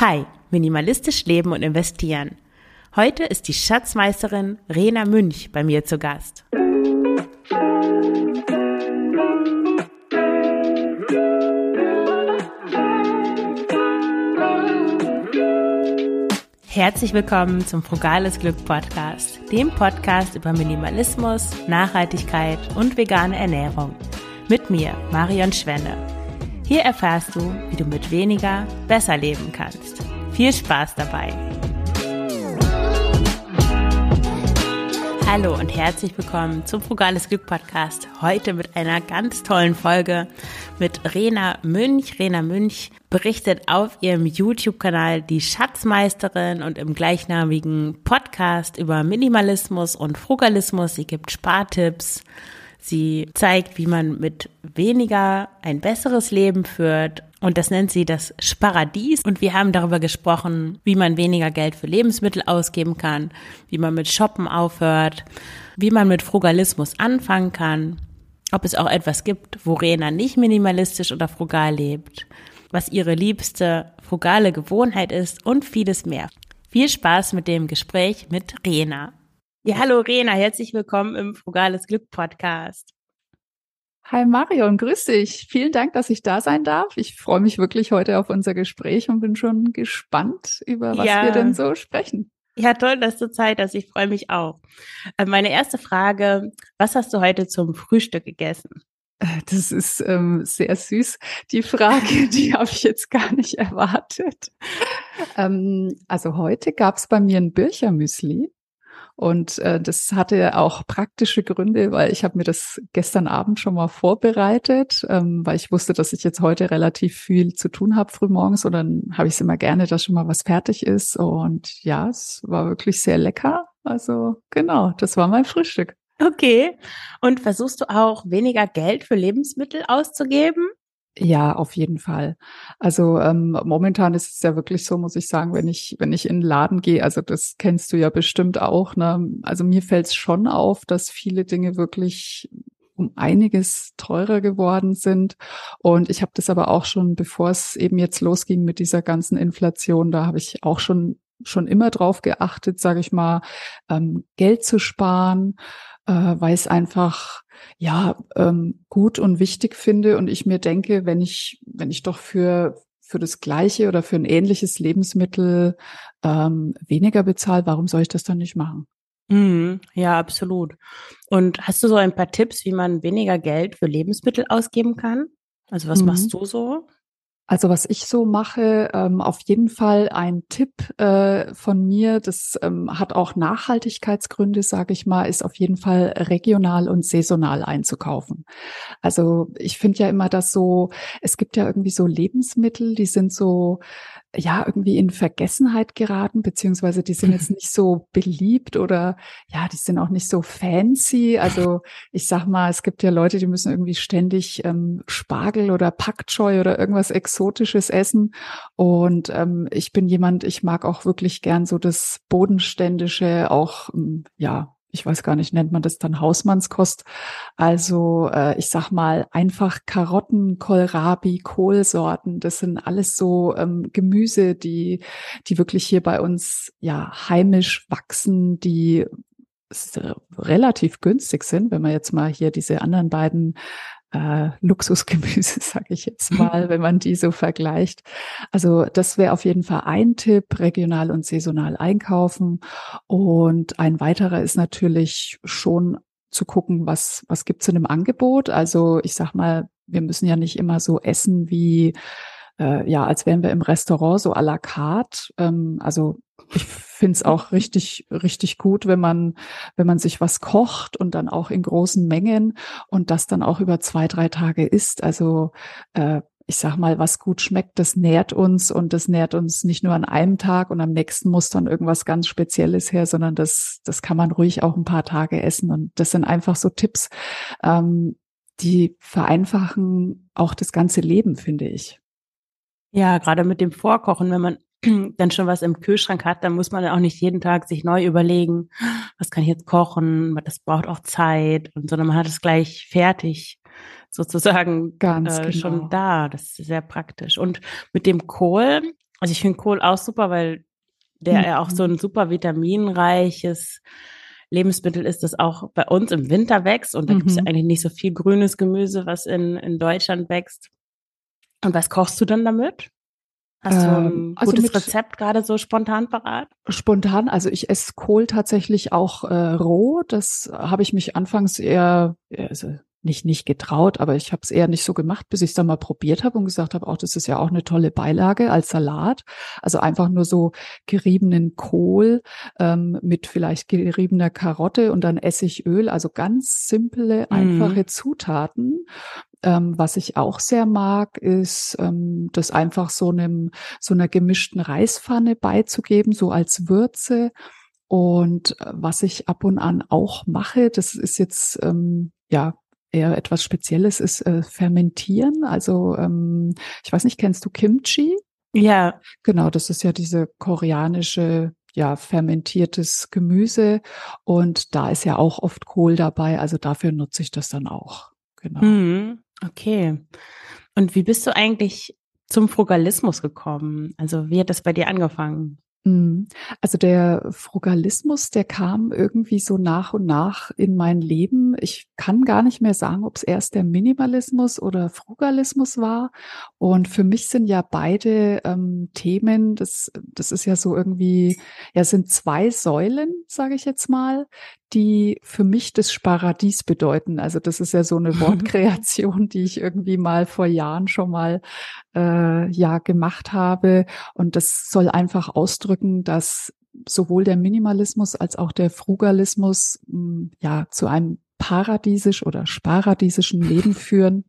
Hi, minimalistisch leben und investieren. Heute ist die Schatzmeisterin Rena Münch bei mir zu Gast. Herzlich willkommen zum Frugales Glück Podcast, dem Podcast über Minimalismus, Nachhaltigkeit und vegane Ernährung. Mit mir, Marion Schwenne. Hier erfährst du, wie du mit weniger besser leben kannst. Viel Spaß dabei! Hallo und herzlich willkommen zum Frugales Glück Podcast. Heute mit einer ganz tollen Folge mit Rena Münch. Rena Münch berichtet auf ihrem YouTube-Kanal Die Schatzmeisterin und im gleichnamigen Podcast über Minimalismus und Frugalismus. Sie gibt Spartipps Sie zeigt, wie man mit weniger ein besseres Leben führt. Und das nennt sie das Sparadies. Und wir haben darüber gesprochen, wie man weniger Geld für Lebensmittel ausgeben kann, wie man mit Shoppen aufhört, wie man mit Frugalismus anfangen kann, ob es auch etwas gibt, wo Rena nicht minimalistisch oder frugal lebt, was ihre liebste frugale Gewohnheit ist und vieles mehr. Viel Spaß mit dem Gespräch mit Rena. Ja, hallo Rena, herzlich willkommen im Frugales Glück Podcast. Hi Marion, grüß dich. Vielen Dank, dass ich da sein darf. Ich freue mich wirklich heute auf unser Gespräch und bin schon gespannt, über was ja. wir denn so sprechen. Ja, toll, dass du Zeit hast. Ich freue mich auch. Äh, meine erste Frage, was hast du heute zum Frühstück gegessen? Äh, das ist ähm, sehr süß. Die Frage, die habe ich jetzt gar nicht erwartet. Ähm, also heute gab es bei mir ein Birchermüsli und äh, das hatte auch praktische Gründe, weil ich habe mir das gestern Abend schon mal vorbereitet, ähm, weil ich wusste, dass ich jetzt heute relativ viel zu tun habe frühmorgens und dann habe ich es immer gerne, dass schon mal was fertig ist. Und ja, es war wirklich sehr lecker. Also genau, das war mein Frühstück. Okay. Und versuchst du auch weniger Geld für Lebensmittel auszugeben? Ja, auf jeden Fall. Also ähm, momentan ist es ja wirklich so, muss ich sagen, wenn ich wenn ich in den Laden gehe, also das kennst du ja bestimmt auch. Ne? Also mir fällt es schon auf, dass viele Dinge wirklich um einiges teurer geworden sind. Und ich habe das aber auch schon, bevor es eben jetzt losging mit dieser ganzen Inflation, da habe ich auch schon schon immer drauf geachtet, sage ich mal, ähm, Geld zu sparen, äh, weil es einfach ja ähm, gut und wichtig finde und ich mir denke, wenn ich wenn ich doch für für das gleiche oder für ein ähnliches Lebensmittel ähm, weniger bezahle, warum soll ich das dann nicht machen? Mhm, ja, absolut. Und hast du so ein paar Tipps, wie man weniger Geld für Lebensmittel ausgeben kann? Also was mhm. machst du so? Also was ich so mache, ähm, auf jeden Fall ein Tipp äh, von mir, das ähm, hat auch Nachhaltigkeitsgründe, sage ich mal, ist auf jeden Fall regional und saisonal einzukaufen. Also ich finde ja immer, dass so, es gibt ja irgendwie so Lebensmittel, die sind so ja irgendwie in Vergessenheit geraten, beziehungsweise die sind jetzt nicht so beliebt oder ja, die sind auch nicht so fancy. Also ich sag mal, es gibt ja Leute, die müssen irgendwie ständig ähm, Spargel oder Packchoi oder irgendwas Exotisches essen. Und ähm, ich bin jemand, ich mag auch wirklich gern so das Bodenständische, auch ähm, ja, ich weiß gar nicht, nennt man das dann Hausmannskost. Also äh, ich sag mal einfach Karotten, Kohlrabi, Kohlsorten. Das sind alles so ähm, Gemüse, die die wirklich hier bei uns ja heimisch wachsen, die relativ günstig sind, wenn man jetzt mal hier diese anderen beiden äh, Luxusgemüse, sage ich jetzt mal, wenn man die so vergleicht. Also das wäre auf jeden Fall ein Tipp, regional und saisonal einkaufen. Und ein weiterer ist natürlich schon zu gucken, was, was gibt's in einem Angebot. Also ich sag mal, wir müssen ja nicht immer so essen wie äh, ja, als wären wir im Restaurant so à la carte. Ähm, also ich finde es auch richtig, richtig gut, wenn man, wenn man sich was kocht und dann auch in großen Mengen und das dann auch über zwei, drei Tage isst. Also äh, ich sag mal, was gut schmeckt, das nährt uns und das nährt uns nicht nur an einem Tag und am nächsten muss dann irgendwas ganz Spezielles her, sondern das, das kann man ruhig auch ein paar Tage essen. Und das sind einfach so Tipps, ähm, die vereinfachen auch das ganze Leben, finde ich. Ja, gerade mit dem Vorkochen, wenn man dann schon was im Kühlschrank hat, dann muss man auch nicht jeden Tag sich neu überlegen, was kann ich jetzt kochen, das braucht auch Zeit und sondern man hat es gleich fertig sozusagen Ganz äh, genau. schon da. Das ist sehr praktisch. Und mit dem Kohl, Also ich finde Kohl auch super, weil der ja auch so ein super vitaminreiches Lebensmittel ist, das auch bei uns im Winter wächst. Und da gibt es ja eigentlich nicht so viel grünes Gemüse, was in, in Deutschland wächst. Und was kochst du dann damit? Hast du ein Ähm, also gutes mit- Rezept gerade so spontan parat? Spontan, also ich esse Kohl tatsächlich auch äh, roh. Das habe ich mich anfangs eher, also nicht nicht getraut, aber ich habe es eher nicht so gemacht, bis ich es dann mal probiert habe und gesagt habe, auch das ist ja auch eine tolle Beilage als Salat. Also einfach nur so geriebenen Kohl ähm, mit vielleicht geriebener Karotte und dann Essigöl, also ganz simple, Mhm. einfache Zutaten. Ähm, was ich auch sehr mag, ist ähm, das einfach so einem so einer gemischten Reispfanne beizugeben, so als Würze. Und äh, was ich ab und an auch mache, das ist jetzt ähm, ja eher etwas Spezielles, ist äh, fermentieren. Also ähm, ich weiß nicht, kennst du Kimchi? Ja, Genau, das ist ja diese koreanische, ja, fermentiertes Gemüse. Und da ist ja auch oft Kohl dabei. Also dafür nutze ich das dann auch. Genau. Mhm. Okay. Und wie bist du eigentlich zum Frugalismus gekommen? Also wie hat das bei dir angefangen? Mm, Also der Frugalismus, der kam irgendwie so nach und nach in mein Leben. Ich kann gar nicht mehr sagen, ob es erst der Minimalismus oder Frugalismus war. Und für mich sind ja beide ähm, Themen, das, das ist ja so irgendwie, ja, sind zwei Säulen, sage ich jetzt mal, die für mich das Sparadies bedeuten. Also das ist ja so eine Wortkreation, die ich irgendwie mal vor Jahren schon mal äh, ja gemacht habe. Und das soll einfach ausdrücken, dass sowohl der Minimalismus als auch der Frugalismus mh, ja zu einem paradiesisch oder sparadiesischen Leben führen.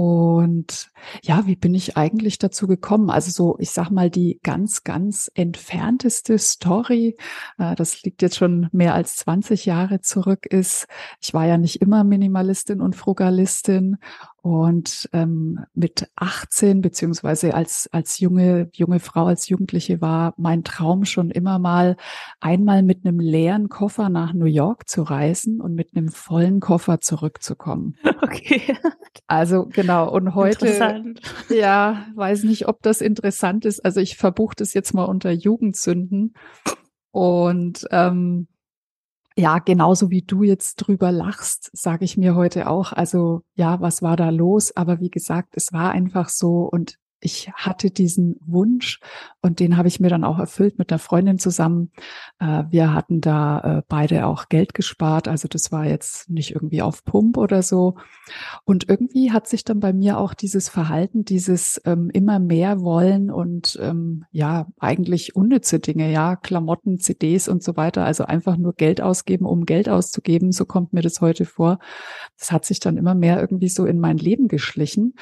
Und ja, wie bin ich eigentlich dazu gekommen? Also so, ich sag mal, die ganz, ganz entfernteste Story, äh, das liegt jetzt schon mehr als 20 Jahre zurück, ist, ich war ja nicht immer Minimalistin und Frugalistin und ähm, mit 18 beziehungsweise als als junge junge Frau als Jugendliche war mein Traum schon immer mal einmal mit einem leeren Koffer nach New York zu reisen und mit einem vollen Koffer zurückzukommen. Okay. Also genau und heute ja weiß nicht, ob das interessant ist. Also ich verbuche das jetzt mal unter Jugendsünden und ähm, ja, genauso wie du jetzt drüber lachst, sage ich mir heute auch, also ja, was war da los? Aber wie gesagt, es war einfach so und ich hatte diesen Wunsch und den habe ich mir dann auch erfüllt mit einer Freundin zusammen. Äh, wir hatten da äh, beide auch Geld gespart, also das war jetzt nicht irgendwie auf Pump oder so. Und irgendwie hat sich dann bei mir auch dieses Verhalten, dieses ähm, immer mehr wollen und ähm, ja, eigentlich unnütze Dinge, ja, Klamotten, CDs und so weiter, also einfach nur Geld ausgeben, um Geld auszugeben, so kommt mir das heute vor. Das hat sich dann immer mehr irgendwie so in mein Leben geschlichen.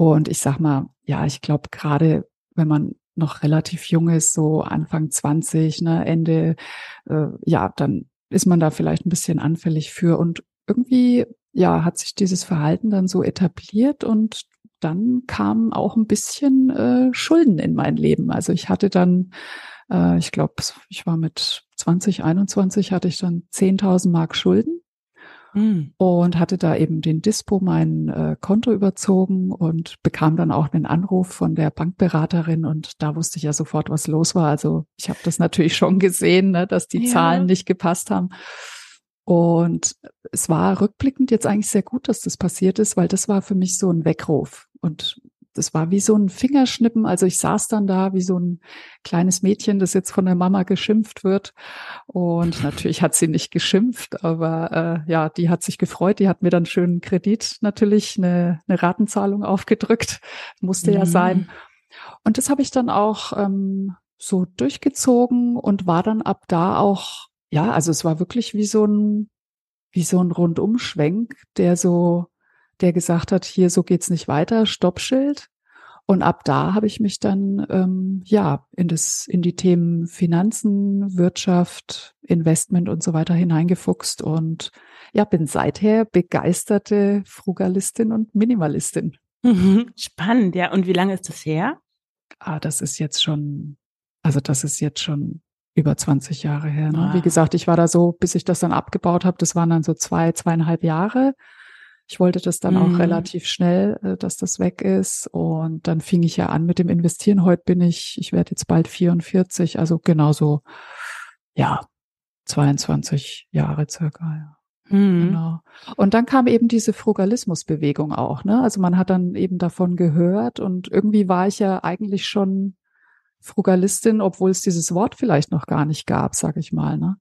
Und ich sag mal, ja, ich glaube, gerade wenn man noch relativ jung ist, so Anfang 20, ne, Ende, äh, ja, dann ist man da vielleicht ein bisschen anfällig für. Und irgendwie, ja, hat sich dieses Verhalten dann so etabliert und dann kamen auch ein bisschen äh, Schulden in mein Leben. Also ich hatte dann, äh, ich glaube, ich war mit 20, 21, hatte ich dann 10.000 Mark Schulden Hm. und hatte da eben den Dispo mein äh, Konto überzogen und bekam dann auch einen Anruf von der Bankberaterin und da wusste ich ja sofort, was los war. Also ich habe das natürlich schon gesehen, ne, dass die Ja. Zahlen nicht gepasst haben. Und es war rückblickend jetzt eigentlich sehr gut, dass das passiert ist, weil das war für mich so ein Weckruf. Und das war wie so ein Fingerschnippen. Also ich saß dann da wie so ein kleines Mädchen, das jetzt von der Mama geschimpft wird. Und natürlich hat sie nicht geschimpft, aber äh, ja, die hat sich gefreut. Die hat mir dann schönen Kredit natürlich eine, eine Ratenzahlung aufgedrückt. Musste ja Mhm. sein. Und das habe ich dann auch ähm, so durchgezogen und war dann ab da auch, ja, also es war wirklich wie so ein, wie so ein Rundumschwenk, der so, der gesagt hat, hier, so geht's nicht weiter, Stoppschild. Und ab da habe ich mich dann ähm, ja in das in die Themen Finanzen, Wirtschaft, Investment und so weiter hineingefuchst und ja bin seither begeisterte Frugalistin und Minimalistin. Mhm. Spannend, ja. Und wie lange ist das her? Ah, das ist jetzt schon, also das ist jetzt schon über 20 Jahre her. Ne? Ah. Wie gesagt, ich war da so, bis ich das dann abgebaut habe, das waren dann so zwei, zweieinhalb Jahre. Ich wollte das dann mhm. auch relativ schnell, äh, dass das weg ist. Und dann fing ich ja an mit dem Investieren. Heute bin ich, ich werde jetzt bald 44, also genauso, ja, 22 Jahre circa, ja. Mhm. Genau. Und dann kam eben diese Frugalismusbewegung auch, ne? Also man hat dann eben davon gehört und irgendwie war ich ja eigentlich schon Frugalistin, obwohl es dieses Wort vielleicht noch gar nicht gab, sag ich mal, ne?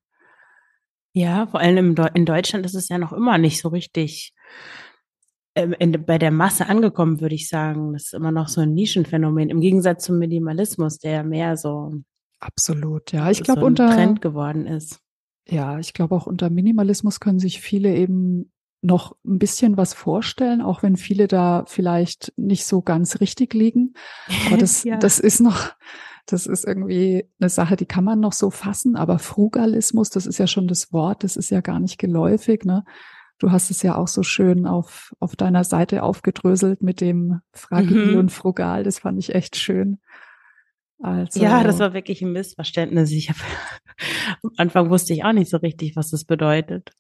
Ja, vor allem in Deutschland ist es ja noch immer nicht so richtig ähm, in, bei der Masse angekommen, würde ich sagen. Das ist immer noch so ein Nischenphänomen, im Gegensatz zum Minimalismus, der mehr so absolut, ja. Ich glaube so unter Trend geworden ist. Ja, ich glaube auch unter Minimalismus können sich viele eben noch ein bisschen was vorstellen, auch wenn viele da vielleicht nicht so ganz richtig liegen. Aber das, ja. das ist noch, das ist irgendwie eine Sache, die kann man noch so fassen. Aber Frugalismus, das ist ja schon das Wort, das ist ja gar nicht geläufig. Ne? Du hast es ja auch so schön auf, auf deiner Seite aufgedröselt mit dem Fragil mhm. und Frugal. Das fand ich echt schön. Also, ja, das war wirklich ein Missverständnis. Ich hab, am Anfang wusste ich auch nicht so richtig, was das bedeutet.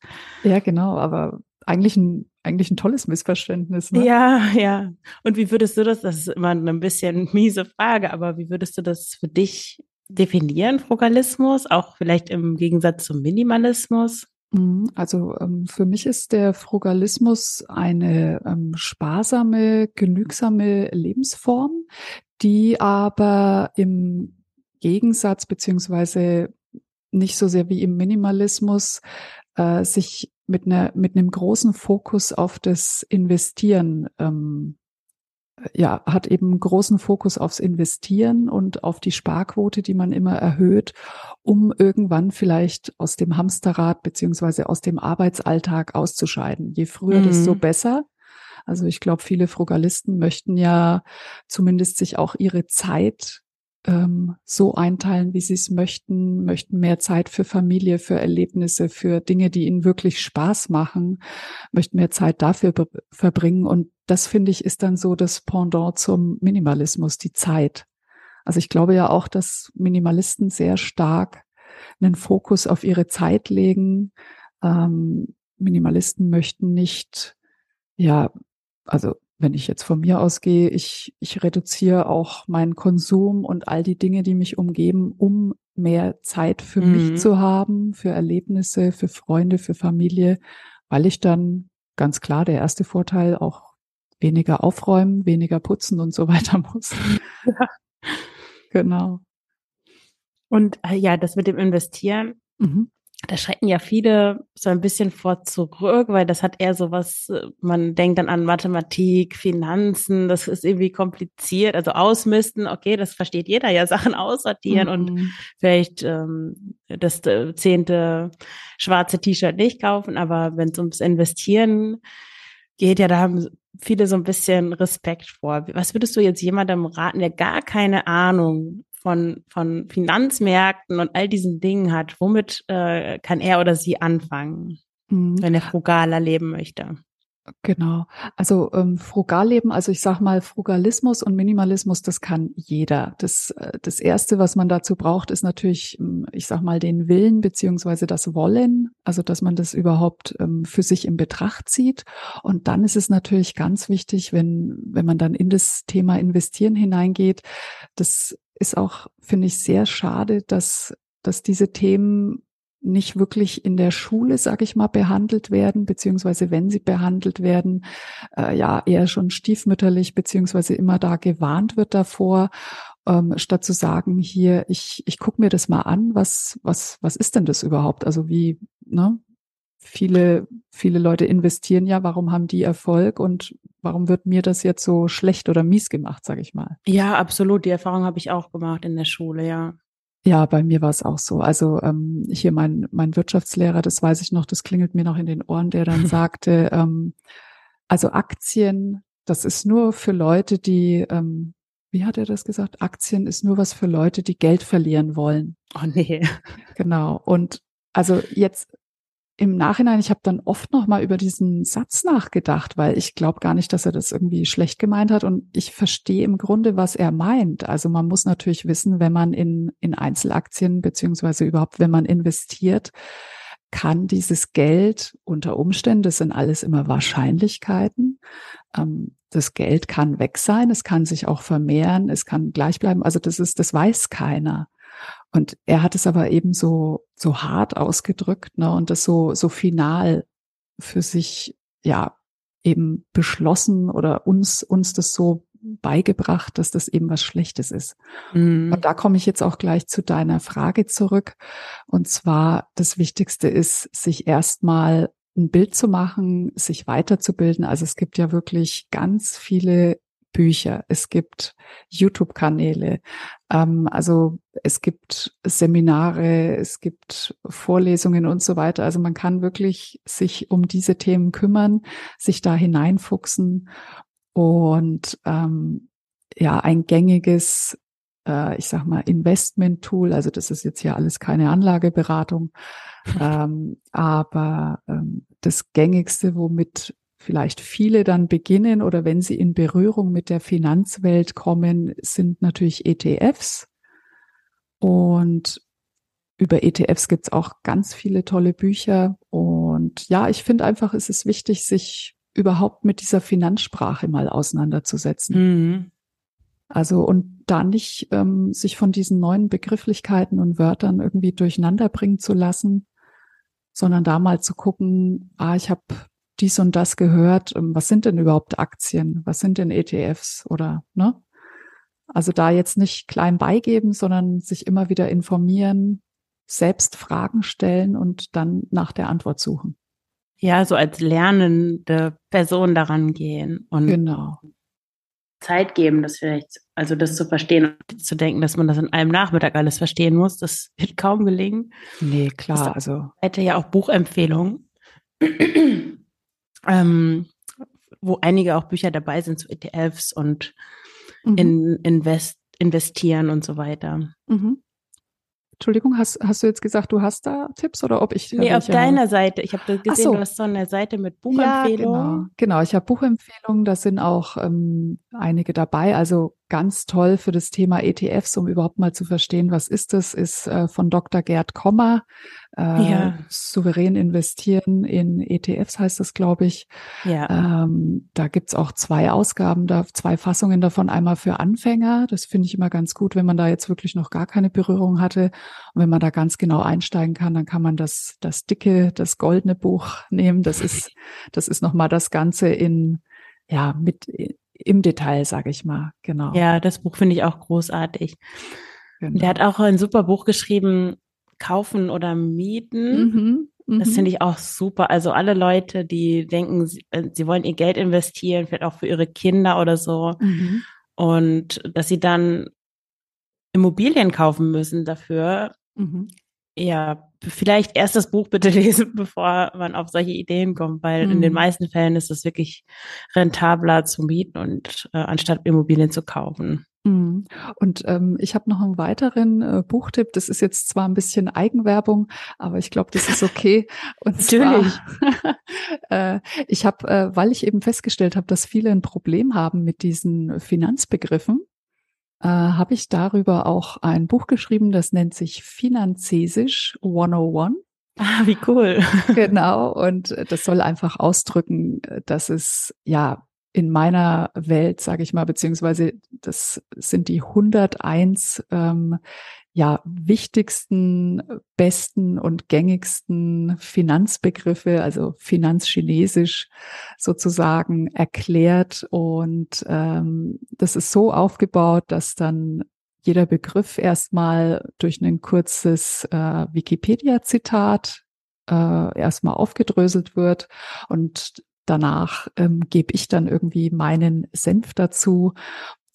Ja, genau, aber eigentlich ein, eigentlich ein tolles Missverständnis. Ne? Ja, ja. Und wie würdest du das, das ist immer eine bisschen miese Frage, aber wie würdest du das für dich definieren, Frugalismus, auch vielleicht im Gegensatz zum Minimalismus? Mhm, also ähm, für mich ist der Frugalismus eine ähm, sparsame, genügsame Lebensform, die aber im Gegensatz beziehungsweise nicht so sehr wie im Minimalismus äh, sich mit einer mit einem großen Fokus auf das Investieren ähm, ja, hat eben großen Fokus aufs Investieren und auf die Sparquote, die man immer erhöht, um irgendwann vielleicht aus dem Hamsterrad beziehungsweise aus dem Arbeitsalltag auszuscheiden. Je früher, mhm. desto besser. Also ich glaube, viele Frugalisten möchten ja zumindest sich auch ihre Zeit ähm, so einteilen, wie sie es möchten, möchten mehr Zeit für Familie, für Erlebnisse, für Dinge, die ihnen wirklich Spaß machen, möchten mehr Zeit dafür verbringen. Und das finde ich ist dann so das Pendant zum Minimalismus, die Zeit. Also ich glaube ja auch, dass Minimalisten sehr stark einen Fokus auf ihre Zeit legen. Ähm, Minimalisten möchten nicht, ja, also wenn ich jetzt von mir ausgehe, ich, ich reduziere auch meinen Konsum und all die Dinge, die mich umgeben, um mehr Zeit für mhm. mich zu haben, für Erlebnisse, für Freunde, für Familie, weil ich dann ganz klar der erste Vorteil auch weniger aufräumen, weniger putzen und so weiter muss. Ja. Genau. Und äh, ja, das mit dem Investieren, mhm da schrecken ja viele so ein bisschen vor zurück, weil das hat eher so was, äh, man denkt dann an Mathematik, Finanzen, das ist irgendwie kompliziert. Also ausmisten, okay, das versteht jeder ja, Sachen aussortieren mhm. und vielleicht ähm, das äh, zehnte schwarze T-Shirt nicht kaufen, aber wenn es ums Investieren geht, ja, da haben viele so ein bisschen Respekt vor. Was würdest du jetzt jemandem raten, der gar keine Ahnung von, von Finanzmärkten und all diesen Dingen hat, womit äh, kann er oder sie anfangen, mhm. wenn er frugaler leben möchte? Genau. Also ähm, frugal leben, also ich sag mal, Frugalismus und Minimalismus, das kann jeder. Das, äh, das erste, was man dazu braucht, ist natürlich, ähm, ich sag mal, den Willen beziehungsweise das Wollen, also dass man das überhaupt ähm, für sich in Betracht zieht. Und dann ist es natürlich ganz wichtig, wenn, wenn man dann in das Thema Investieren hineingeht, das ist auch, finde ich, sehr schade, dass, dass diese Themen nicht wirklich in der Schule, sage ich mal, behandelt werden, beziehungsweise wenn sie behandelt werden, äh, ja eher schon stiefmütterlich, beziehungsweise immer da gewarnt wird davor, ähm, statt zu sagen, hier, ich, ich gucke mir das mal an, was, was, was ist denn das überhaupt? Also wie, ne? Viele, viele Leute investieren ja, warum haben die Erfolg und warum wird mir das jetzt so schlecht oder mies gemacht, sage ich mal. Ja, absolut. Die Erfahrung habe ich auch gemacht in der Schule, ja. Ja, bei mir war es auch so. Also ähm, hier mein, mein Wirtschaftslehrer, das weiß ich noch, das klingelt mir noch in den Ohren, der dann sagte, ähm, also Aktien, das ist nur für Leute, die, ähm, wie hat er das gesagt? Aktien ist nur was für Leute, die Geld verlieren wollen. Oh nee. Genau. Und also jetzt im Nachhinein, ich habe dann oft noch mal über diesen Satz nachgedacht, weil ich glaube gar nicht, dass er das irgendwie schlecht gemeint hat und ich verstehe im Grunde, was er meint. Also man muss natürlich wissen, wenn man in in Einzelaktien beziehungsweise überhaupt, wenn man investiert, kann dieses Geld unter Umständen, das sind alles immer Wahrscheinlichkeiten, ähm, das Geld kann weg sein, es kann sich auch vermehren, es kann gleich bleiben. Also das ist, das weiß keiner. Und er hat es aber eben so, so hart ausgedrückt, ne, und das so, so final für sich, ja, eben beschlossen oder uns, uns das so beigebracht, dass das eben was Schlechtes ist. Mhm. Und da komme ich jetzt auch gleich zu deiner Frage zurück. Und zwar, das Wichtigste ist, sich erstmal ein Bild zu machen, sich weiterzubilden. Also es gibt ja wirklich ganz viele Bücher, es gibt YouTube-Kanäle, ähm, also es gibt Seminare, es gibt Vorlesungen und so weiter. Also man kann wirklich sich um diese Themen kümmern, sich da hineinfuchsen und ähm, ja, ein gängiges, äh, ich sag mal, Investment-Tool, also das ist jetzt ja alles keine Anlageberatung, ähm, aber ähm, das gängigste, womit vielleicht viele dann beginnen oder wenn sie in Berührung mit der Finanzwelt kommen, sind natürlich ETFs. Und über ETFs gibt's auch ganz viele tolle Bücher. Und ja, ich finde einfach, es ist wichtig, sich überhaupt mit dieser Finanzsprache mal auseinanderzusetzen. Mhm. Also und da nicht ähm, sich von diesen neuen Begrifflichkeiten und Wörtern irgendwie durcheinander bringen zu lassen, sondern da mal zu gucken, ah, ich habe dies und das gehört, ähm, was sind denn überhaupt Aktien, was sind denn ETFs oder ne? Also da jetzt nicht klein beigeben, sondern sich immer wieder informieren, selbst Fragen stellen und dann nach der Antwort suchen ja, so als lernende Person daran gehen und genau. Zeit geben, das vielleicht, also das zu verstehen und zu denken, dass man das in einem Nachmittag alles verstehen muss, das wird kaum gelingen. Nee, klar, also. Hätte ja auch Buchempfehlungen, ähm, wo einige auch Bücher dabei sind zu ETFs und mhm. in Invest, investieren und so weiter. Mhm. Entschuldigung, hast, hast du jetzt gesagt, du hast da Tipps oder ob ich? Nee, auf deiner habe? Seite. Ich habe gesehen, so. du hast so eine Seite mit Buchempfehlungen. Ja, genau. genau, ich habe Buchempfehlungen, da sind auch ähm, einige dabei. Also ganz toll für das Thema ETFs, um überhaupt mal zu verstehen, was ist das, ist äh, von Dr. Gerd Kommer. Äh, ja. Souverän investieren in ETFs heißt das, glaube ich. Ja. Ähm, da gibt's auch zwei Ausgaben, da zwei Fassungen davon. Einmal für Anfänger. Das finde ich immer ganz gut, wenn man da jetzt wirklich noch gar keine Berührung hatte. Und wenn man da ganz genau einsteigen kann, dann kann man das, das dicke, das goldene Buch nehmen. Das ist, das ist nochmal das Ganze in, ja, mit im Detail, sage ich mal. Genau. Ja, das Buch finde ich auch großartig. Genau. Der hat auch ein super Buch geschrieben, kaufen oder mieten. Mhm, das mhm. finde ich auch super. Also alle Leute, die denken, sie, äh, sie, wollen ihr Geld investieren, vielleicht auch für ihre Kinder oder so. Mhm. Und dass sie dann Immobilien kaufen müssen dafür. Mhm. Ja, vielleicht erst das Buch bitte lesen, bevor man auf solche Ideen kommt, weil mhm. in den mhm. meisten Fällen ist es wirklich rentabler zu mieten und äh, anstatt Immobilien zu kaufen. Mhm. Und ähm, ich habe noch einen weiteren äh, Buchtipp. Das ist jetzt zwar ein bisschen Eigenwerbung, aber ich glaube, das ist okay. Und Natürlich. Zwar, äh, ich habe, äh, weil ich eben festgestellt habe, dass viele ein Problem haben mit diesen Finanzbegriffen, äh, habe ich darüber auch ein Buch geschrieben, das nennt sich Finanzesisch 101. Ah, wie cool. genau. Und das soll einfach ausdrücken, dass es ja in meiner Welt, sage ich mal, beziehungsweise das sind die 101 ähm, ja wichtigsten, besten und gängigsten Finanzbegriffe, also Finanzchinesisch sozusagen erklärt. Und ähm, das ist so aufgebaut, dass dann jeder Begriff erstmal durch ein kurzes äh, Wikipedia-Zitat äh, erstmal aufgedröselt wird und danach ähm, gebe ich dann irgendwie meinen Senf dazu.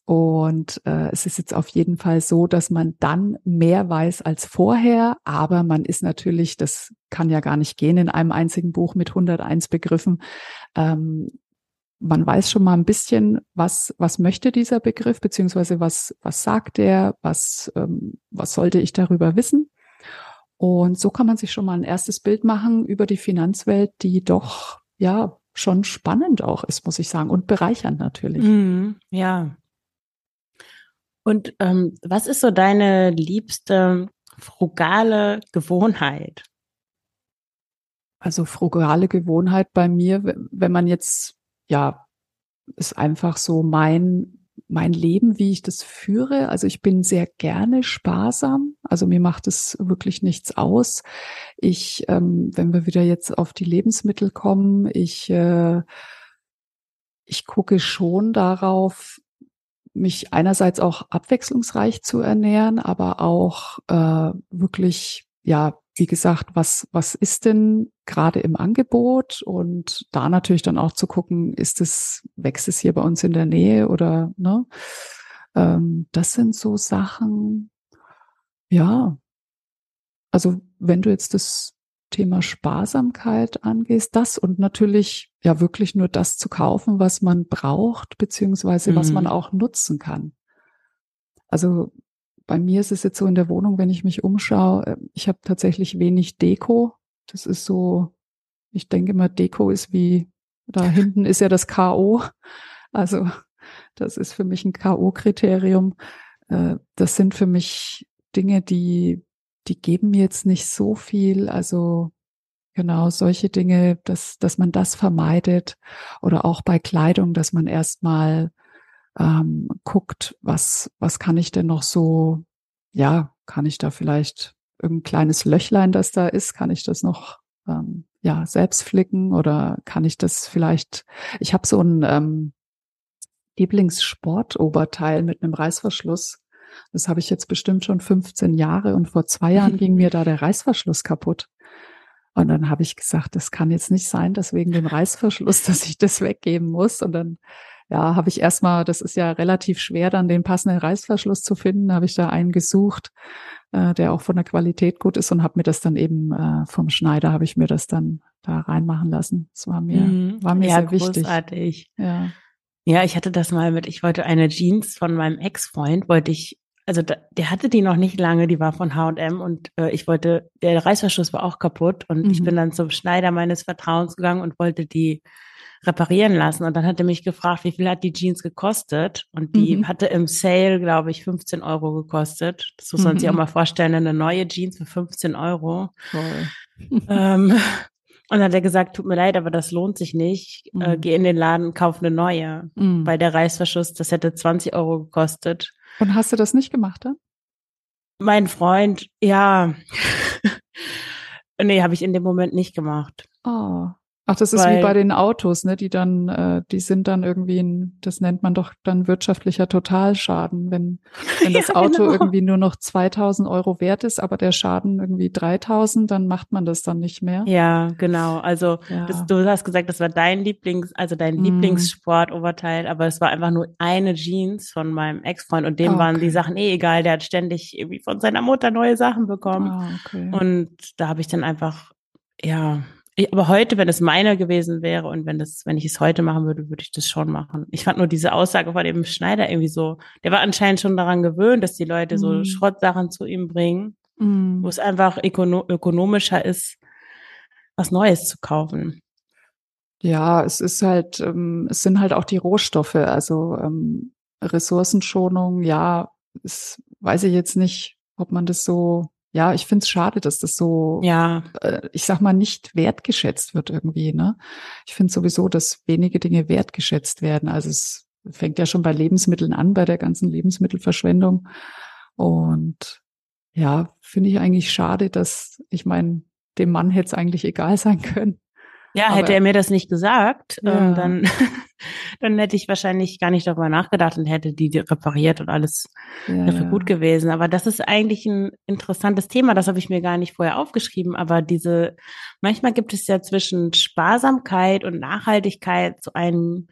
Und äh, es ist jetzt auf jeden Fall so, dass man dann mehr weiß als vorher, aber man ist natürlich, das kann ja gar nicht gehen in einem einzigen Buch mit 101 Begriffen. Ähm, man weiß schon mal ein bisschen, was, was möchte dieser Begriff, beziehungsweise was, was sagt er, was, ähm, was sollte ich darüber wissen. Und so kann man sich schon mal ein erstes Bild machen über die Finanzwelt, die doch, ja, schon spannend auch ist, muss ich sagen, und bereichernd natürlich. Mm, ja. Und ähm, was ist so deine liebste frugale Gewohnheit? Also frugale Gewohnheit bei mir, wenn man jetzt, ja, ist einfach so mein mein Leben, wie ich das führe. Also ich bin sehr gerne sparsam. Also mir macht es wirklich nichts aus. Ich, ähm, wenn wir wieder jetzt auf die Lebensmittel kommen, ich, äh, ich gucke schon darauf, mich einerseits auch abwechslungsreich zu ernähren, aber auch äh, wirklich ja wie gesagt, was, was ist denn gerade im Angebot und da natürlich dann auch zu gucken, ist es, wächst es hier bei uns in der Nähe oder, ne? Ähm, das sind so Sachen, ja. Also, wenn du jetzt das Thema Sparsamkeit angehst, das und natürlich ja wirklich nur das zu kaufen, was man braucht, beziehungsweise mhm. was man mhm. auch nutzen kann. Also bei mir ist es jetzt so in der Wohnung, wenn ich mich umschaue, äh, ich habe tatsächlich wenig Deko. Das ist so, ich denke mal, Deko ist wie, da hinten ist ja das K.O. Also das ist für mich ein K.O.-Kriterium. Äh, das sind für mich Dinge, die, die geben mir jetzt nicht so viel. Also genau solche Dinge, dass, dass man das vermeidet. Oder auch bei Kleidung, dass man erstmal ähm, guckt, was, was kann ich denn noch so, ja, kann ich da vielleicht irgendein kleines Löchlein, das da ist, kann ich das noch ähm, ja selbst flicken oder kann ich das vielleicht, ich habe so ein ähm, Lieblingssportoberteil mit einem Reißverschluss. Das habe ich jetzt bestimmt schon 15 Jahre und vor zwei Jahren ging mir da der Reißverschluss kaputt. Und dann habe ich gesagt, das kann jetzt nicht sein, dass wegen dem Reißverschluss, dass ich das weggeben muss. Und dann ja, habe ich erstmal, das ist ja relativ schwer, dann den passenden Reißverschluss zu finden, habe ich da einen gesucht, äh, der auch von der Qualität gut ist und habe mir das dann eben äh, vom Schneider, habe ich mir das dann da reinmachen lassen. Das war mir, mhm. war mir ja, sehr großartig. wichtig. Ja. Ja, ich hatte das mal mit, ich wollte eine Jeans von meinem Ex-Freund, wollte ich also da, der hatte die noch nicht lange, die war von H&M und äh, ich wollte, der Reißverschluss war auch kaputt und mhm. ich bin dann zum Schneider meines Vertrauens gegangen und wollte die reparieren lassen. Und dann hat er mich gefragt, wie viel hat die Jeans gekostet? Und die mhm. hatte im Sale, glaube ich, 15 Euro gekostet. Das muss man mhm. sich auch mal vorstellen, eine neue Jeans für 15 Euro. ähm, und dann hat er gesagt, tut mir leid, aber das lohnt sich nicht. Äh, mhm. Geh in den Laden, kauf eine neue. Mhm. Weil der Reißverschluss, das hätte 20 Euro gekostet. Und hast du das nicht gemacht dann? Mein Freund, ja. nee, habe ich in dem Moment nicht gemacht. Oh. Ach, das ist Weil, wie bei den Autos, ne? Die dann, äh, die sind dann irgendwie ein, das nennt man doch dann wirtschaftlicher Totalschaden, wenn, wenn das ja, Auto genau. irgendwie nur noch 2000 Euro wert ist, aber der Schaden irgendwie 3000, dann macht man das dann nicht mehr. Ja, genau. Also ja. Das, du hast gesagt, das war dein Lieblings, also dein mm. Lieblingssportoberteil, aber es war einfach nur eine Jeans von meinem Ex-Freund und dem okay. waren die Sachen eh egal. Der hat ständig irgendwie von seiner Mutter neue Sachen bekommen. Oh, okay. Und da habe ich dann einfach ja, ich, aber heute, wenn es meiner gewesen wäre und wenn das, wenn ich es heute machen würde, würde ich das schon machen. Ich fand nur diese Aussage von dem Schneider irgendwie so, der war anscheinend schon daran gewöhnt, dass die Leute mm. so mhm. Schrottsachen zu ihm bringen, mm. wo es einfach ökono ökonomischer ist, was Neues zu kaufen. Ja, es ist halt, ähm, es sind halt auch die Rohstoffe, also ähm, Ressourcenschonung, ja, das weiß ich jetzt nicht, ob man das so ja, ich finde es schade, dass das so, ja. Äh, ich sag mal, nicht wertgeschätzt wird irgendwie. Ne? Ich finde sowieso, dass wenige Dinge wertgeschätzt werden. Also es fängt ja schon bei Lebensmitteln an, bei der ganzen Lebensmittelverschwendung. Und ja, finde ich eigentlich schade, dass, ich meine, dem Mann hätte es eigentlich egal sein können. Ja, hätte er mir das nicht gesagt, ähm, ja. ähm, dann, dann hätte ich wahrscheinlich gar nicht darüber nachgedacht und hätte die repariert und alles ja, wäre gut gewesen. Aber das ist eigentlich ein interessantes Thema, das habe ich mir gar nicht vorher aufgeschrieben. Aber diese, manchmal gibt es ja zwischen Sparsamkeit und Nachhaltigkeit so ein,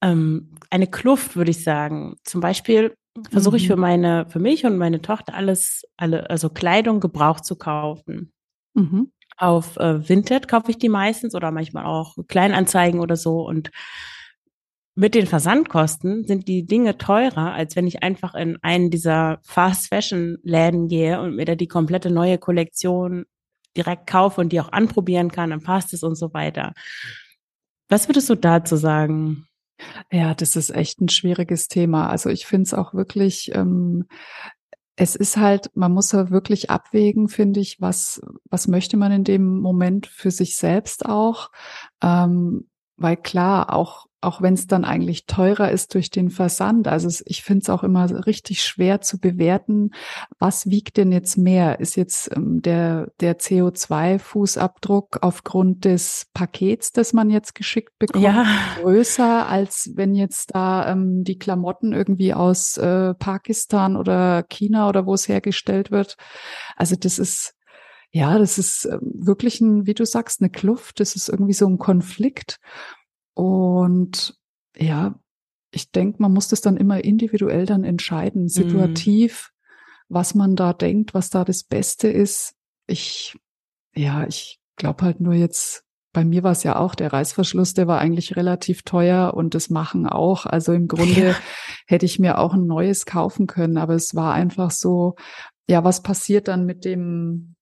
ähm, eine Kluft, würde ich sagen. Zum Beispiel versuche ich für mhm. meine, für mich und meine Tochter alles, alle, also Kleidung gebraucht zu kaufen. Mhm. Auf äh, Vinted kaufe ich die meistens oder manchmal auch Kleinanzeigen oder so. Und mit den Versandkosten sind die Dinge teurer, als wenn ich einfach in einen dieser Fast Fashion Läden gehe und mir da die komplette neue Kollektion direkt kaufe und die auch anprobieren kann, dann passt es und so weiter. Was würdest du dazu sagen? Ja, das ist echt ein schwieriges Thema. Also ich finde es auch wirklich, ähm, es ist halt, man muss ja wirklich abwägen, finde ich, was, was möchte man in dem Moment für sich selbst auch. Ähm, weil klar, auch auch wenn es dann eigentlich teurer ist durch den Versand. Also ich finde es auch immer richtig schwer zu bewerten, was wiegt denn jetzt mehr? Ist jetzt ähm, der, der CO2-Fußabdruck aufgrund des Pakets, das man jetzt geschickt bekommt, ja. größer, als wenn jetzt da ähm, die Klamotten irgendwie aus äh, Pakistan oder China oder wo es hergestellt wird? Also das ist ja, das ist ähm, wirklich ein, wie du sagst, eine Kluft. Das ist irgendwie so ein Konflikt. Und ja, ich denke, man muss das dann immer individuell dann entscheiden, mhm. situativ, mm. was man da denkt, was da das Beste ist. Ich, ja, ich glaube halt nur jetzt, bei mir war es ja auch der Reißverschluss, der war eigentlich relativ teuer und das Machen auch. Also im Grunde ja. hätte ich mir auch ein neues kaufen können, aber es war einfach so, ja, was passiert dann mit dem,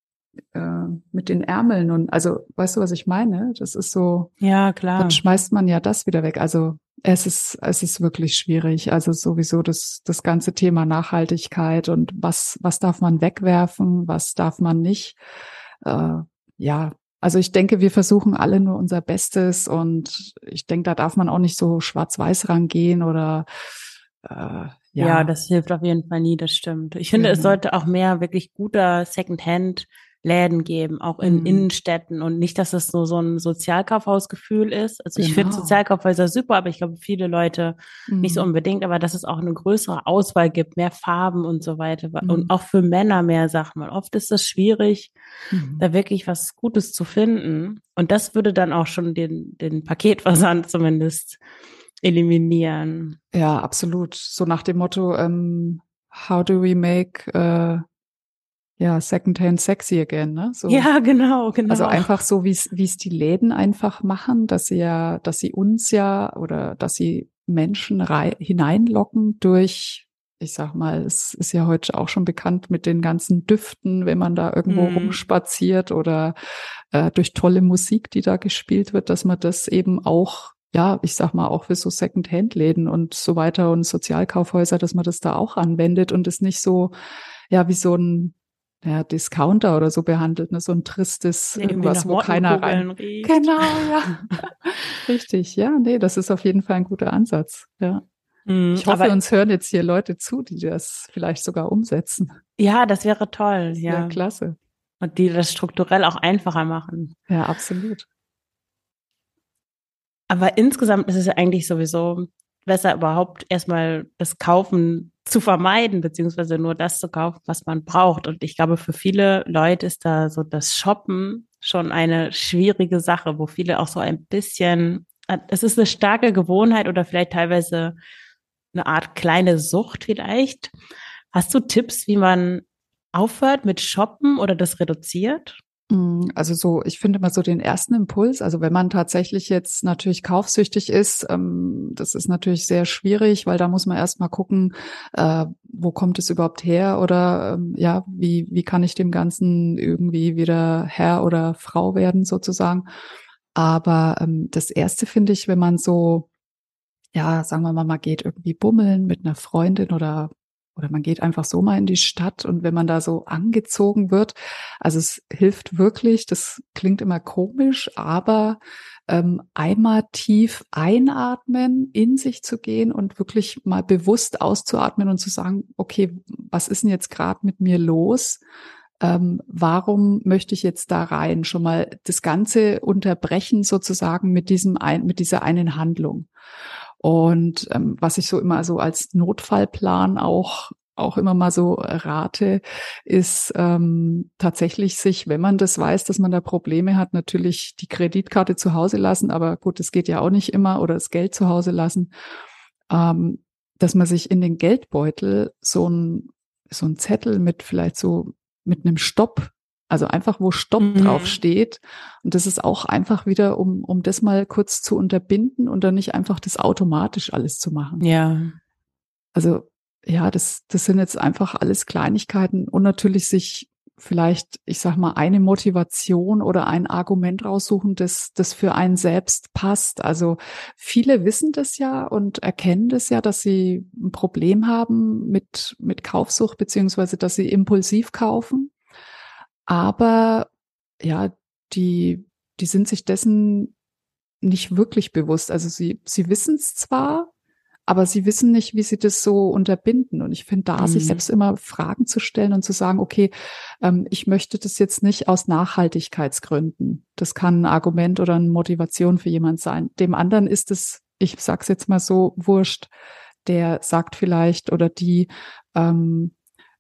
äh, mit den Ärmeln und also weißt du, was ich meine? Das ist so. Ja, klar. Dann schmeißt man ja das wieder weg. Also es ist es ist wirklich schwierig. Also sowieso das das ganze Thema Nachhaltigkeit und was was darf man wegwerfen, was darf man nicht. Äh, ja, also ich denke, wir versuchen alle nur unser Bestes und ich denke, da darf man auch nicht so schwarz-weiß rangehen oder äh, ja. ja, das hilft auf jeden Fall nie, das stimmt. Ich finde, mhm. es sollte auch mehr wirklich guter Secondhand Läden geben, auch in mhm. Innenstädten und nicht, dass es so so ein Sozialkaufhausgefühl ist. Also genau. ich finde. Sozialkaufhäuser super, aber ich glaube viele Leute mhm. nicht so mhm. unbedingt, aber dass es auch eine größere Auswahl gibt, mehr Farben und so weiter mhm. und auch für Männer mehr Sachen, weil oft ist es schwierig, mhm. da wirklich was Gutes zu finden und das würde dann auch schon den den Paketversand zumindest eliminieren. Ja, absolut. So nach dem Motto, ähm, how do we make uh ja, Secondhand sexy again, ne? So. Ja, genau, genau. Also einfach so, wie es wie es die Läden einfach machen, dass sie ja, dass sie uns ja oder dass sie Menschen hineinlocken durch, ich sag mal, es ist ja heute auch schon bekannt mit den ganzen Düften, wenn man da irgendwo mm. rumspaziert oder äh, durch tolle Musik, die da gespielt wird, dass man das eben auch ja, ich sag mal, auch für so Secondhand-Läden und so weiter und Sozialkaufhäuser, dass man das da auch anwendet und es nicht so, ja, wie so ein ja, Discounter oder so behandelt, ne? so ein tristes nee, irgendwas, wo keiner rein. Riecht. Genau, ja. Richtig, ja, nee, das ist auf jeden Fall ein guter Ansatz, ja. Mm, ich hoffe, uns hören jetzt hier Leute zu, die das vielleicht sogar umsetzen. Ja, das wäre toll, das ja. klasse. Und die das strukturell auch einfacher machen. Ja, absolut. Aber insgesamt ist es ja eigentlich sowieso besser überhaupt erstmal das Kaufen zu vermeiden, beziehungsweise nur das zu kaufen, was man braucht. Und ich glaube, für viele Leute ist da so das Shoppen schon eine schwierige Sache, wo viele auch so ein bisschen, es ist eine starke Gewohnheit oder vielleicht teilweise eine Art kleine Sucht vielleicht. Hast du Tipps, wie man aufhört mit Shoppen oder das reduziert? Mm, also so, ich finde mal so den ersten Impuls, also wenn man tatsächlich jetzt natürlich kaufsüchtig ist, ähm, das ist natürlich sehr schwierig, weil da muss man erstmal gucken, äh, wo kommt es überhaupt her oder ähm, ja, wie, wie kann ich dem Ganzen irgendwie wieder Herr oder Frau werden sozusagen. Aber ähm, das erste finde ich, wenn man so, ja, sagen wir mal, man geht irgendwie bummeln mit einer Freundin oder oder man geht einfach so mal in die Stadt und wenn man da so angezogen wird, also es hilft wirklich, das klingt immer komisch, aber ähm, einmal tief einatmen, in sich zu gehen und wirklich mal bewusst auszuatmen und zu sagen, okay, was ist denn jetzt gerade mit mir los? Ähm, warum möchte ich jetzt da rein? Schon mal das Ganze unterbrechen sozusagen mit diesem ein, mit dieser einen Handlung. Und ähm, was ich so immer so als Notfallplan auch auch immer mal so rate, ist ähm, tatsächlich sich, wenn man das weiß, dass man da Probleme hat, natürlich die Kreditkarte zu Hause lassen. Aber gut, das geht ja auch nicht immer oder das Geld zu Hause lassen. Ähm, dass man sich in den Geldbeutel so ein, so ein Zettel mit vielleicht so mit einem Stopp also einfach, wo Stopp mhm. drauf steht. Und das ist auch einfach wieder, um, um das mal kurz zu unterbinden und dann nicht einfach das automatisch alles zu machen. Ja. Also, ja, das, das sind jetzt einfach alles Kleinigkeiten und natürlich sich vielleicht, ich sag mal, eine Motivation oder ein Argument raussuchen, das, das für einen selbst passt. Also viele wissen das ja und erkennen das ja, dass sie ein Problem haben mit, mit Kaufsucht, beziehungsweise dass sie impulsiv kaufen. Aber ja, die, die sind sich dessen nicht wirklich bewusst. Also sie, sie wissen es zwar, aber sie wissen nicht, wie sie das so unterbinden. Und ich finde da, mhm. sich selbst immer Fragen zu stellen und zu sagen, okay, ähm, ich möchte das jetzt nicht aus Nachhaltigkeitsgründen. Das kann ein Argument oder eine Motivation für jemand sein. Dem anderen ist es, ich sag's jetzt mal so, wurscht. Der sagt vielleicht oder die, ähm,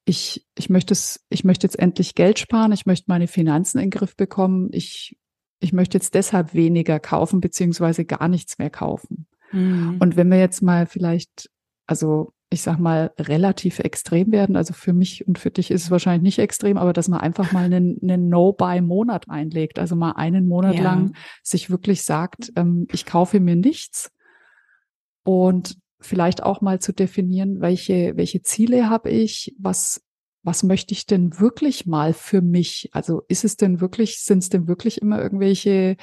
ich, ich möchte es, ich möchte jetzt endlich Geld sparen, ich möchte meine Finanzen in den Griff bekommen, ich, ich möchte jetzt deshalb weniger kaufen, beziehungsweise gar nichts mehr kaufen. Mhm. Und wenn wir jetzt mal vielleicht, also ich sag mal, relativ extrem werden, also für mich und für dich ist es wahrscheinlich nicht extrem, aber dass man einfach mal einen, einen No-Buy-Monat einlegt, also mal einen Monat ja. lang sich wirklich sagt, ähm, ich kaufe mir nichts und vielleicht auch mal zu definieren, welche, welche Ziele habe ich, was, was möchte ich denn wirklich mal für mich? Also ist es denn wirklich, sind es denn wirklich immer irgendwelche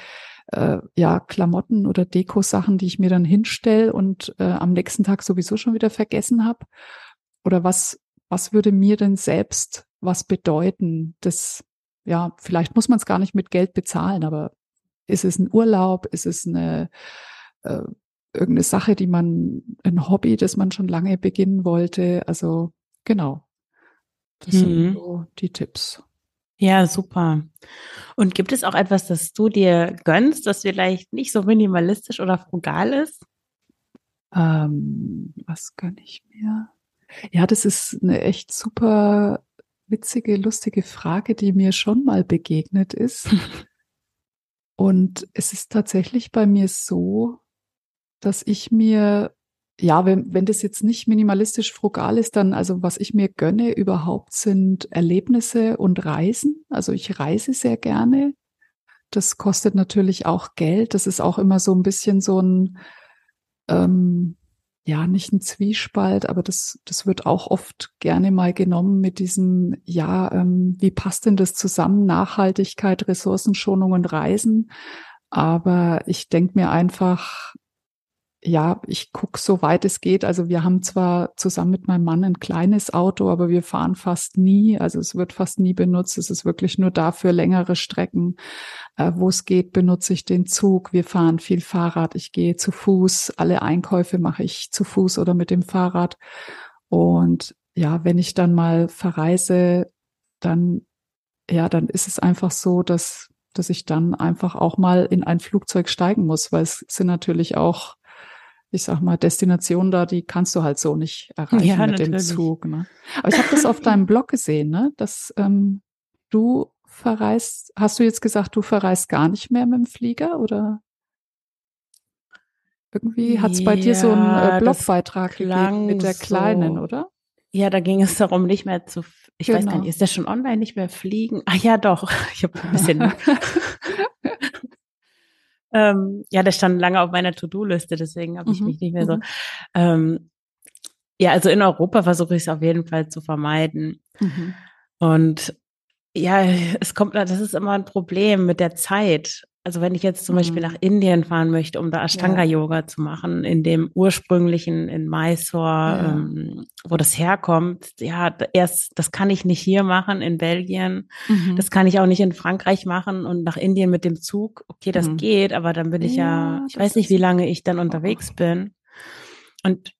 äh, ja, Klamotten oder Deko-Sachen, die ich mir dann hinstelle und äh, am nächsten Tag sowieso schon wieder vergessen habe? Oder was, was würde mir denn selbst was bedeuten? Das, ja, vielleicht muss man es gar nicht mit Geld bezahlen, aber ist es ein Urlaub? Ist es eine äh, irgendeine Sache, die man, ein Hobby, das man schon lange beginnen wollte? Also genau. Das mhm. sind so die Tipps. Ja, super. Und gibt es auch etwas, das du dir gönnst, das vielleicht nicht so minimalistisch oder frugal ist? Ähm, was gönne ich mir? Ja, das ist eine echt super witzige, lustige Frage, die mir schon mal begegnet ist. Und es ist tatsächlich bei mir so, dass ich mir ja, wenn, wenn das jetzt nicht minimalistisch frugal ist, dann, also was ich mir gönne überhaupt sind Erlebnisse und Reisen. Also ich reise sehr gerne. Das kostet natürlich auch Geld. Das ist auch immer so ein bisschen so ein, ähm, ja, nicht ein Zwiespalt, aber das, das wird auch oft gerne mal genommen mit diesem, ja, ähm, wie passt denn das zusammen? Nachhaltigkeit, Ressourcenschonung und Reisen. Aber ich denke mir einfach, ja, ich gucke so weit es geht. Also wir haben zwar zusammen mit meinem Mann ein kleines Auto, aber wir fahren fast nie. Also es wird fast nie benutzt. Es ist wirklich nur dafür längere Strecken. Äh, Wo es geht, benutze ich den Zug. Wir fahren viel Fahrrad. Ich gehe zu Fuß. Alle Einkäufe mache ich zu Fuß oder mit dem Fahrrad. Und ja, wenn ich dann mal verreise, dann, ja, dann ist es einfach so, dass dass ich dann einfach auch mal in ein Flugzeug steigen muss, weil es sind natürlich auch ich sag mal, Destination da, die kannst du halt so nicht erreichen ja, mit natürlich. dem Zug. Ne? Aber ich habe das auf deinem Blog gesehen, ne? dass ähm, du verreist, hast du jetzt gesagt, du verreist gar nicht mehr mit dem Flieger oder? Irgendwie hat es bei dir so einen äh, Blogbeitrag gegeben mit der Kleinen, so. oder? Ja, da ging es darum, nicht mehr zu, ich genau. weiß gar genau. nicht, ist der schon online, nicht mehr fliegen? Ah ja, doch, ich habe ein bisschen Ähm, ja, das stand lange auf meiner To-Do-Liste, deswegen habe ich mhm. mich nicht mehr so. Mhm. Ähm, ja, also in Europa versuche ich es auf jeden Fall zu vermeiden. Mhm. Und ja, es kommt, das ist immer ein Problem mit der Zeit. Also wenn ich jetzt zum mhm. Beispiel nach Indien fahren möchte, um da Ashtanga-Yoga ja. zu machen, in dem ursprünglichen in Mysore, ja. ähm, wo das herkommt, ja, erst, das kann ich nicht hier machen in Belgien, mhm. das kann ich auch nicht in Frankreich machen und nach Indien mit dem Zug, okay, das mhm. geht, aber dann bin ich ja, ja ich weiß nicht, wie lange ich dann unterwegs oh. bin. Und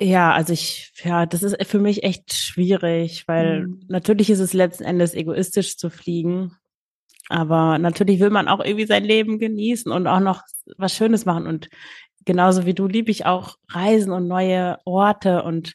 ja, also ich, ja, das ist für mich echt schwierig, weil mhm. natürlich ist es letzten Endes egoistisch zu fliegen aber natürlich will man auch irgendwie sein Leben genießen und auch noch was Schönes machen. Und genauso wie du liebe ich auch Reisen und neue Orte. Und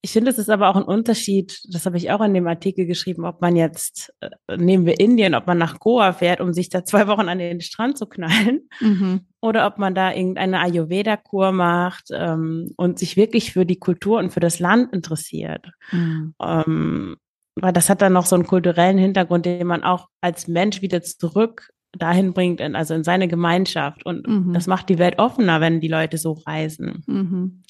ich finde, es ist aber auch ein Unterschied, das habe ich auch in dem Artikel geschrieben, ob man jetzt, äh, nehmen wir Indien, ob man nach Goa fährt, um sich da zwei Wochen an den Strand zu knallen, mhm. oder ob man da irgendeine Ayurveda-Kur macht ähm, und sich wirklich für die Kultur und für das Land interessiert. Mhm. Ähm, weil das hat dann noch so einen kulturellen Hintergrund, den man auch als Mensch wieder zurück dahin bringt, in, also in seine Gemeinschaft. Und mhm. das macht die Welt offener, wenn die Leute so reisen. Mhm.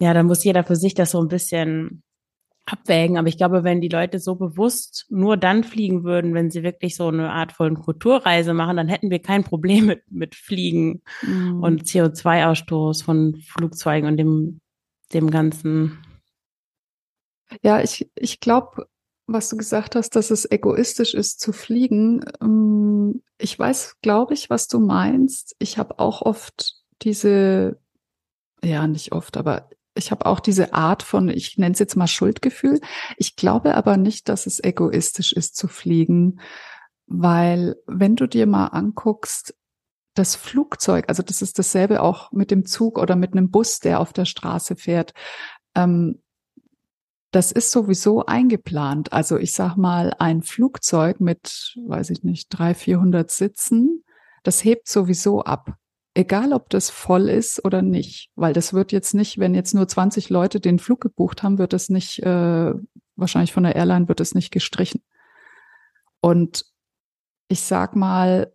Ja, dann muss jeder für sich das so ein bisschen abwägen. Aber ich glaube, wenn die Leute so bewusst nur dann fliegen würden, wenn sie wirklich so eine Art von Kulturreise machen, dann hätten wir kein Problem mit, mit Fliegen mhm. und CO2-Ausstoß von Flugzeugen und dem, dem ganzen. Ja, ich, ich glaube, was du gesagt hast, dass es egoistisch ist zu fliegen. Ähm, ich weiß, glaube ich, was du meinst. Ich habe auch oft diese, ja, nicht oft, aber ich habe auch diese Art von, ich nenne es jetzt mal Schuldgefühl. Ich glaube aber nicht, dass es egoistisch ist zu fliegen, weil wenn du dir mal anguckst, das Flugzeug, also das ist dasselbe auch mit dem Zug oder mit einem Bus, der auf der Straße fährt. Ähm, das ist sowieso eingeplant. Also ich sag mal, ein Flugzeug mit, weiß ich nicht, drei, vierhundert Sitzen, das hebt sowieso ab. Egal, ob das voll ist oder nicht, weil das wird jetzt nicht, wenn jetzt nur 20 Leute den Flug gebucht haben, wird das nicht, äh, wahrscheinlich von der Airline wird es nicht gestrichen. Und ich sag mal,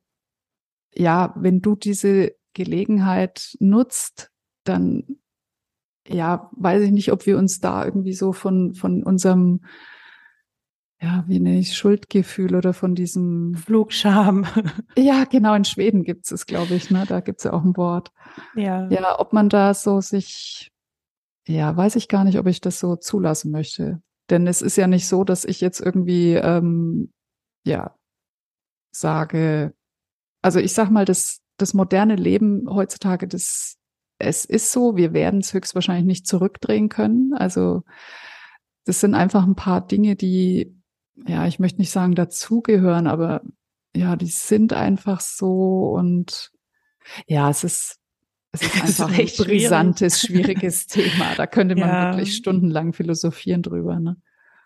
ja, wenn du diese Gelegenheit nutzt, dann ja, weiß ich nicht, ob wir uns da irgendwie so von, von unserem ja, wie nenne ich, Schuldgefühl oder von diesem Flugscham. Ja, genau, in Schweden gibt es, glaube ich, ne? Da gibt es ja auch ein Wort. Ja. Ja, ob man da so sich, ja, weiß ich gar nicht, ob ich das so zulassen möchte. Denn es ist ja nicht so, dass ich jetzt irgendwie, ähm, ja, sage, also ich sag mal, das, das moderne Leben heutzutage, das, es ist so, wir werden es höchstwahrscheinlich nicht zurückdrehen können. Also das sind einfach ein paar Dinge, die ja, ich möchte nicht sagen dazugehören, aber ja, die sind einfach so und ja, es ist, es ist einfach ist ein brisantes, schwieriges Thema. Da könnte man ja. wirklich stundenlang philosophieren drüber. Ne?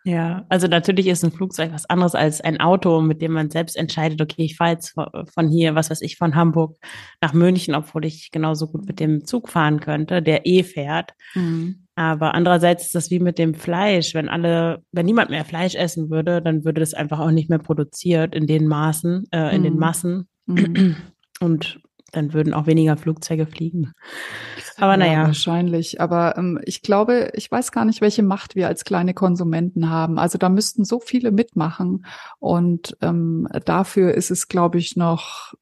Ja, also natürlich ist ein Flugzeug was anderes als ein Auto, mit dem man selbst entscheidet, okay, ich fahre jetzt von hier, was weiß ich, von Hamburg nach München, obwohl ich genauso gut mit dem Zug fahren könnte, der eh fährt. Mhm. Aber andererseits ist das wie mit dem Fleisch. Wenn alle, wenn niemand mehr Fleisch essen würde, dann würde das einfach auch nicht mehr produziert in den Maßen, äh, in mm. den mhm. Massen. Mm. Und dann würden auch weniger Flugzeuge fliegen. Aber ja, naja. Wahrscheinlich. Aber ähm, ich glaube, ich weiß gar nicht, welche Macht wir als kleine Konsumenten haben. Also da müssten so viele mitmachen. Und ähm, dafür ist es, glaube ich, noch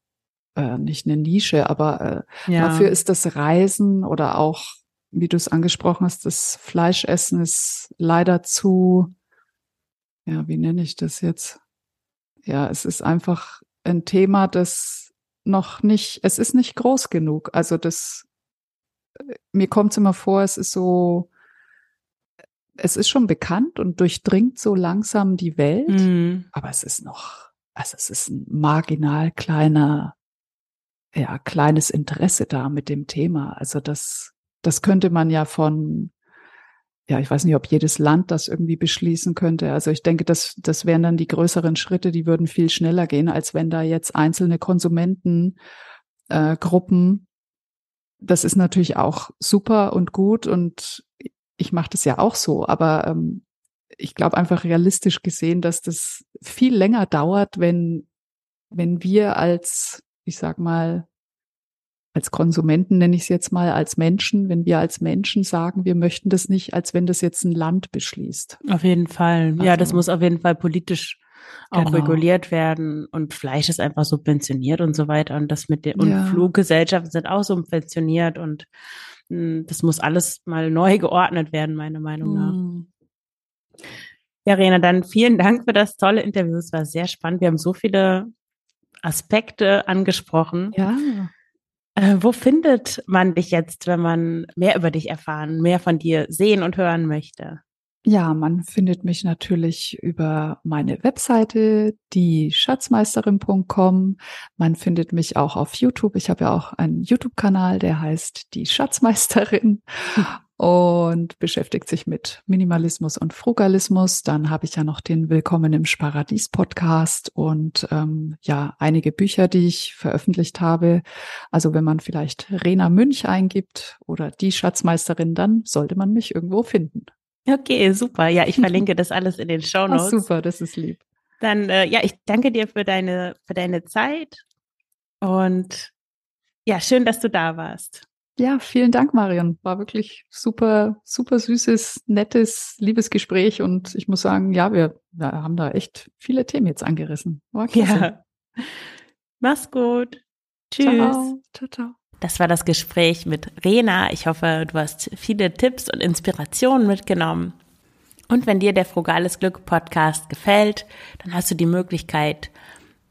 äh, nicht eine Nische, aber äh, ja. dafür ist das Reisen oder auch wie du es angesprochen hast, das Fleischessen ist leider zu, ja, wie nenne ich das jetzt? Ja, es ist einfach ein Thema, das noch nicht, es ist nicht groß genug. Also das, mir kommt es immer vor, es ist so, es ist schon bekannt und durchdringt so langsam die Welt, mhm. aber es ist noch, also es ist ein marginal kleiner, ja, kleines Interesse da mit dem Thema. Also das das könnte man ja von, ja, ich weiß nicht, ob jedes Land das irgendwie beschließen könnte. Also ich denke, das, das wären dann die größeren Schritte, die würden viel schneller gehen, als wenn da jetzt einzelne Konsumentengruppen, äh, das ist natürlich auch super und gut und ich mache das ja auch so, aber ähm, ich glaube einfach realistisch gesehen, dass das viel länger dauert, wenn, wenn wir als, ich sag mal, als Konsumenten nenne ich es jetzt mal, als Menschen, wenn wir als Menschen sagen, wir möchten das nicht, als wenn das jetzt ein Land beschließt. Auf jeden Fall. Also, ja, das muss auf jeden Fall politisch auch genau. reguliert werden und Fleisch ist einfach subventioniert und so weiter und das mit den und ja. Fluggesellschaften sind auch subventioniert und mh, hm, das muss alles mal neu geordnet werden, meiner Meinung nach. Mhm. Ja, Rena, dann vielen Dank für das tolle Interview. Es war sehr spannend. Wir haben so viele Aspekte angesprochen. Ja. Äh, wo findet man dich jetzt, wenn man mehr über dich erfahren, mehr von dir sehen und hören möchte? Ja, man findet mich natürlich über meine Webseite, die Schatzmeisterin.com. Man findet mich auch auf YouTube. Ich habe ja auch einen YouTube-Kanal, der heißt die Schatzmeisterin und beschäftigt sich mit Minimalismus und Frugalismus. Dann habe ich ja noch den Willkommen im Sparadies Podcast und ähm, ja einige Bücher, die ich veröffentlicht habe. Also wenn man vielleicht Rena Münch eingibt oder die Schatzmeisterin, dann sollte man mich irgendwo finden. Okay, super. Ja, ich verlinke das alles in den Show Notes. Super, das ist lieb. Dann, äh, ja, ich danke dir für deine, für deine Zeit und ja, schön, dass du da warst. Ja, vielen Dank, Marion. War wirklich super, super süßes, nettes, liebes Gespräch und ich muss sagen, ja, wir, wir haben da echt viele Themen jetzt angerissen. War klasse. Ja. Mach's gut. Tschüss. Ciao. ciao, ciao. Das war das Gespräch mit Rena. Ich hoffe, du hast viele Tipps und Inspirationen mitgenommen. Und wenn dir der Frugales Glück Podcast gefällt, dann hast du die Möglichkeit,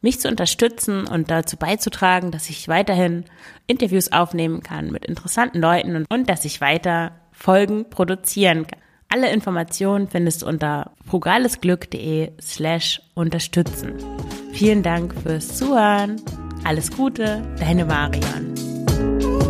mich zu unterstützen und dazu beizutragen, dass ich weiterhin Interviews aufnehmen kann mit interessanten Leuten und, und dass ich weiter Folgen produzieren kann. Alle Informationen findest du unter frugalesglück.de slash unterstützen. Vielen Dank fürs Zuhören. Alles Gute, deine Marion.